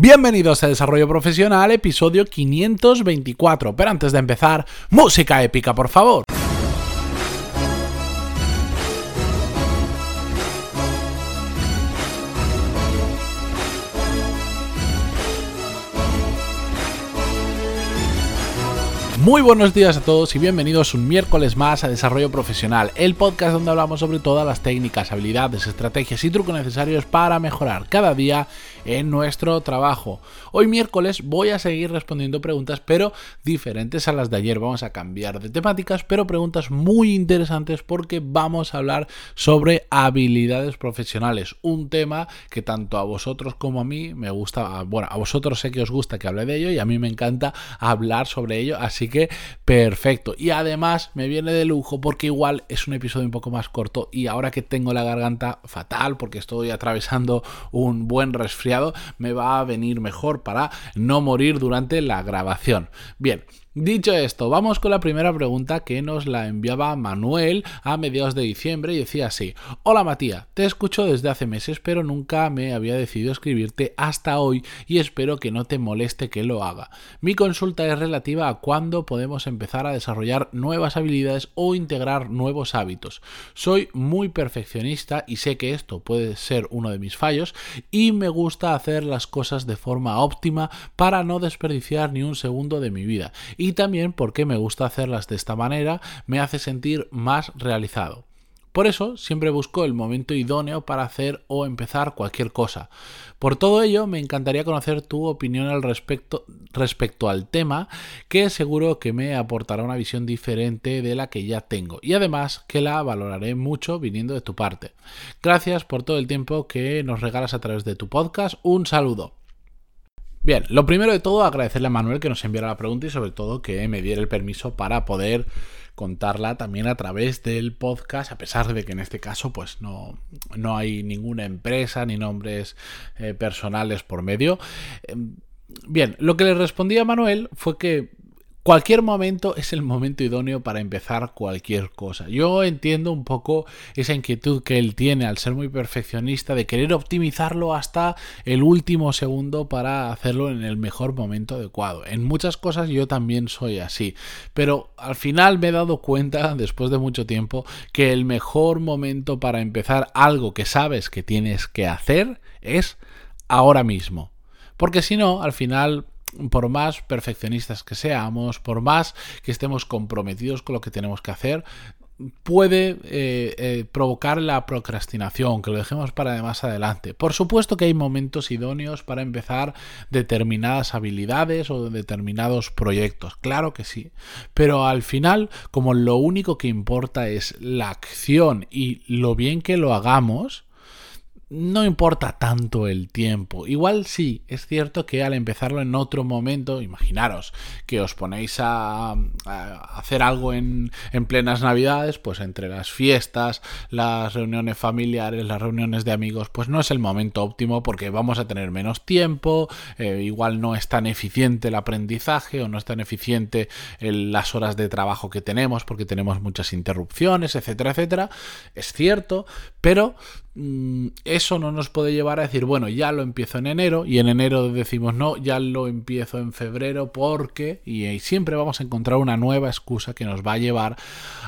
Bienvenidos a Desarrollo Profesional, episodio 524. Pero antes de empezar, música épica, por favor. Muy buenos días a todos y bienvenidos un miércoles más a Desarrollo Profesional, el podcast donde hablamos sobre todas las técnicas, habilidades, estrategias y trucos necesarios para mejorar cada día en nuestro trabajo. Hoy miércoles voy a seguir respondiendo preguntas, pero diferentes a las de ayer. Vamos a cambiar de temáticas, pero preguntas muy interesantes porque vamos a hablar sobre habilidades profesionales, un tema que tanto a vosotros como a mí me gusta, bueno, a vosotros sé que os gusta que hable de ello y a mí me encanta hablar sobre ello, así que perfecto. Y además me viene de lujo porque igual es un episodio un poco más corto y ahora que tengo la garganta fatal porque estoy atravesando un buen resfriado, me va a venir mejor para no morir durante la grabación. Bien, Dicho esto, vamos con la primera pregunta que nos la enviaba Manuel a mediados de diciembre y decía así, Hola Matías, te escucho desde hace meses pero nunca me había decidido escribirte hasta hoy y espero que no te moleste que lo haga. Mi consulta es relativa a cuándo podemos empezar a desarrollar nuevas habilidades o integrar nuevos hábitos. Soy muy perfeccionista y sé que esto puede ser uno de mis fallos y me gusta hacer las cosas de forma óptima para no desperdiciar ni un segundo de mi vida y también porque me gusta hacerlas de esta manera, me hace sentir más realizado. Por eso siempre busco el momento idóneo para hacer o empezar cualquier cosa. Por todo ello, me encantaría conocer tu opinión al respecto, respecto al tema, que seguro que me aportará una visión diferente de la que ya tengo y además que la valoraré mucho viniendo de tu parte. Gracias por todo el tiempo que nos regalas a través de tu podcast. Un saludo. Bien, lo primero de todo, agradecerle a Manuel que nos enviara la pregunta y sobre todo que me diera el permiso para poder contarla también a través del podcast, a pesar de que en este caso pues no, no hay ninguna empresa ni nombres eh, personales por medio. Em, bien, lo que le respondí a Manuel fue que Cualquier momento es el momento idóneo para empezar cualquier cosa. Yo entiendo un poco esa inquietud que él tiene al ser muy perfeccionista de querer optimizarlo hasta el último segundo para hacerlo en el mejor momento adecuado. En muchas cosas yo también soy así, pero al final me he dado cuenta después de mucho tiempo que el mejor momento para empezar algo que sabes que tienes que hacer es ahora mismo. Porque si no, al final por más perfeccionistas que seamos, por más que estemos comprometidos con lo que tenemos que hacer, puede eh, eh, provocar la procrastinación, que lo dejemos para más adelante. Por supuesto que hay momentos idóneos para empezar determinadas habilidades o determinados proyectos, claro que sí, pero al final, como lo único que importa es la acción y lo bien que lo hagamos, no importa tanto el tiempo. Igual sí, es cierto que al empezarlo en otro momento, imaginaros que os ponéis a, hacer algo en, en, plenas navidades, pues entre las fiestas, las reuniones familiares, las reuniones de amigos, pues no es el momento óptimo porque vamos a tener menos tiempo, eh, igual no es tan eficiente el aprendizaje o no es tan eficiente las horas de trabajo que tenemos porque tenemos muchas interrupciones, etcétera, etcétera. Es cierto, pero eso no nos puede llevar a decir, bueno, ya lo empiezo en enero y en enero decimos, no, ya lo empiezo en febrero porque, y, siempre vamos a encontrar una nueva excusa que nos va a llevar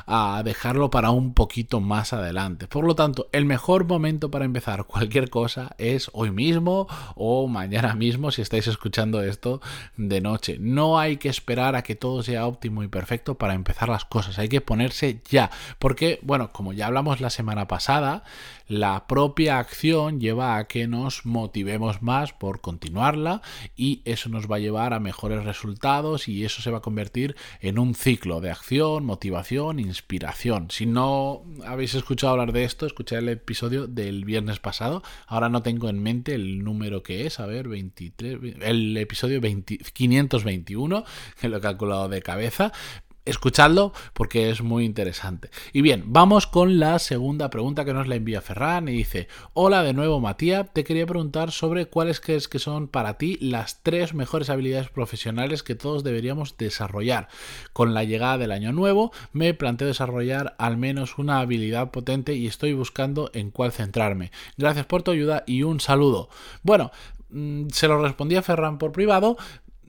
a dejarlo para un poquito más adelante. Por lo tanto, el mejor momento para empezar cualquier cosa es hoy mismo o mañana mismo si estáis escuchando esto de noche. No hay que esperar a que todo sea óptimo y perfecto para empezar las cosas, hay que ponerse ya, porque, bueno, como ya hablamos la semana pasada, la propia acción lleva a que nos motivemos más por continuarla y eso nos va a llevar a mejores resultados y eso se va a convertir en un ciclo de acción, motivación, inspiración. Si no habéis escuchado hablar de esto, escuchad el episodio del viernes pasado. Ahora no tengo en mente el número que es, a ver, 23, el episodio 521, que lo he calculado de cabeza, Escuchadlo porque es muy interesante. Y bien, vamos con la segunda pregunta que nos la envía Ferran y dice, hola de nuevo Matías, te quería preguntar sobre cuáles crees que son para ti las tres mejores habilidades profesionales que todos deberíamos desarrollar. Con la llegada del año nuevo me planteo desarrollar al menos una habilidad potente y estoy buscando en cuál centrarme. Gracias por tu ayuda y un saludo. Bueno, mm, se lo respondí a Ferran por privado,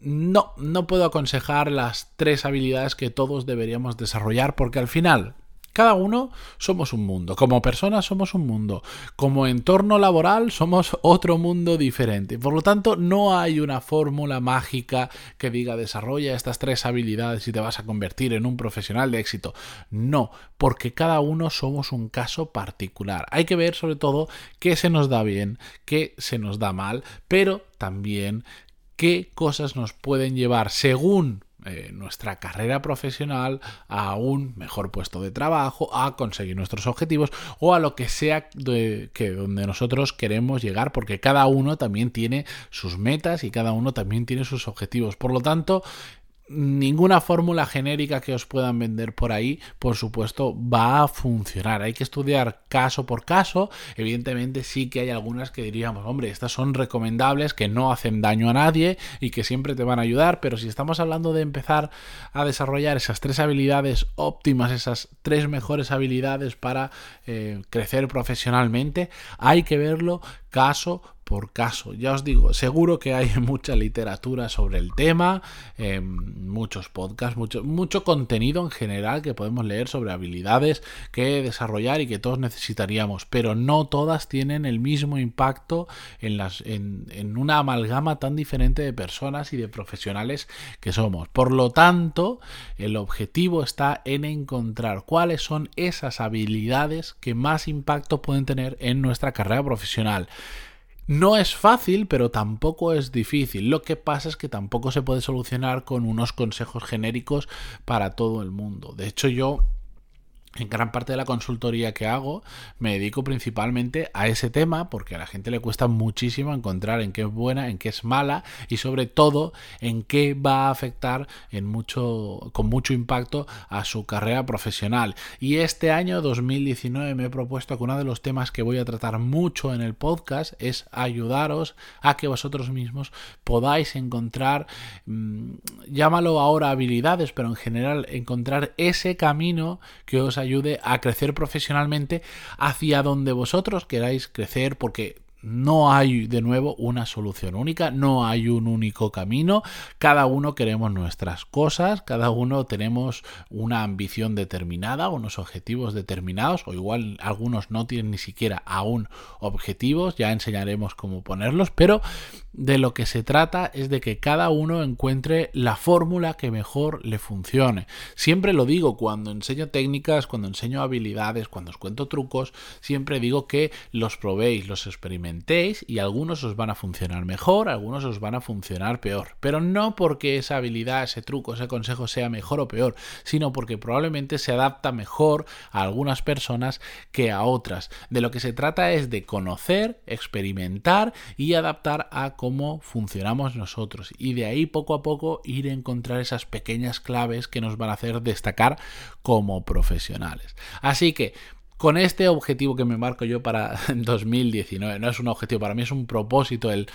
no, no puedo aconsejar las tres habilidades que todos deberíamos desarrollar porque al final cada uno somos un mundo, como personas somos un mundo, como entorno laboral somos otro mundo diferente. Por lo tanto, no hay una fórmula mágica que diga desarrolla estas tres habilidades y te vas a convertir en un profesional de éxito. No, porque cada uno somos un caso particular. Hay que ver sobre todo qué se nos da bien, qué se nos da mal, pero también qué cosas nos pueden llevar según eh, nuestra carrera profesional a un mejor puesto de trabajo, a conseguir nuestros objetivos o a lo que sea que donde nosotros queremos llegar, porque cada uno también tiene sus metas y cada uno también tiene sus objetivos. Por lo tanto, ninguna fórmula genérica que os puedan vender por ahí, por supuesto, va a funcionar. Hay que estudiar caso por caso. Evidentemente sí que hay algunas que diríamos, hombre, estas son recomendables, que no hacen daño a nadie y que siempre te van a ayudar, pero si estamos hablando de empezar a desarrollar esas tres habilidades óptimas, esas tres mejores habilidades para eh, crecer profesionalmente, hay que verlo caso por caso. Ya os digo, seguro que hay mucha literatura sobre el tema, em, muchos podcasts, mucho, contenido en general que podemos leer sobre habilidades que desarrollar y que todos necesitaríamos, pero no todas tienen el mismo impacto en una amalgama tan diferente de personas y de profesionales que somos. Por lo tanto, el objetivo está en encontrar cuáles son esas habilidades que más impacto pueden tener en nuestra carrera profesional. No es fácil, pero tampoco es difícil. Lo que pasa es que tampoco se puede solucionar con unos consejos genéricos para todo el mundo. De hecho, yo en gran parte de la consultoría que hago me dedico principalmente a ese tema porque a la gente le cuesta muchísimo encontrar en qué es buena, en qué es mala y sobre todo en qué va a afectar en mucho, con mucho impacto a su carrera profesional. Y este año 2019 me he propuesto que uno de los temas que voy a tratar mucho en el podcast es ayudaros a que vosotros mismos podáis encontrar, mm, llámalo ahora habilidades, pero en general encontrar ese camino que os ayude a crecer profesionalmente hacia donde vosotros queráis crecer, porque no hay de nuevo una solución única, no hay un único camino, cada uno queremos nuestras cosas, cada uno tenemos una ambición determinada, unos objetivos determinados, o igual algunos no tienen ni siquiera aún objetivos, ya enseñaremos cómo ponerlos, pero de lo que se trata es de que cada uno encuentre la fórmula que mejor le funcione. Siempre lo digo cuando enseño técnicas, cuando enseño habilidades, cuando os cuento trucos, siempre digo que los probéis, los experimentéis y algunos os van a funcionar mejor, algunos os van a funcionar peor. Pero no porque esa habilidad, ese truco, ese consejo sea mejor o peor, sino porque probablemente se adapta mejor a algunas personas que a otras. De lo que se trata es de conocer, experimentar y adaptar a cómo funcionamos nosotros y de ahí poco a poco ir a encontrar esas pequeñas claves que nos van a hacer destacar como profesionales. Así que con este objetivo que me marco yo para 2019. No es un objetivo, para mí es un propósito el,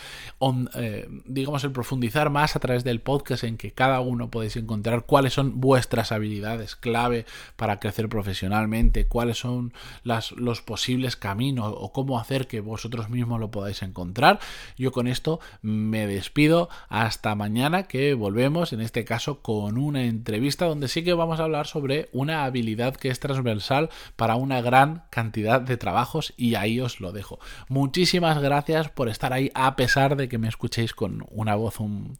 eh, digamos, el profundizar más a través del podcast en que cada uno podéis encontrar cuáles son vuestras habilidades clave para crecer profesionalmente, cuáles son las, los posibles caminos o cómo hacer que vosotros mismos lo podáis encontrar. Yo con esto me despido hasta mañana que volvemos, en este caso con una entrevista donde sí que vamos a hablar sobre una habilidad que es transversal para una gran cantidad de trabajos y ahí os lo dejo. Muchísimas gracias por estar ahí a pesar de que me escuchéis con una voz un,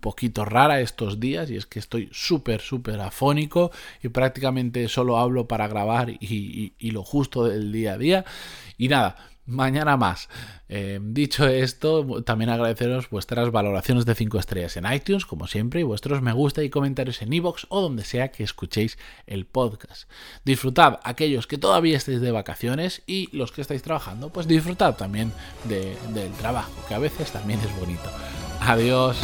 poquito rara estos días y es que estoy súper, súper afónico y prácticamente solo hablo para grabar y, y lo justo del día a día. Y nada, mañana más. Eh, dicho esto, también agradeceros vuestras valoraciones de 5 estrellas en iTunes, como siempre, y vuestros me gusta y comentarios en iVoox o donde sea que escuchéis el podcast. Disfrutad aquellos que todavía estéis de vacaciones y los que estáis trabajando, pues disfrutad también del trabajo, que a veces también es bonito. Adiós.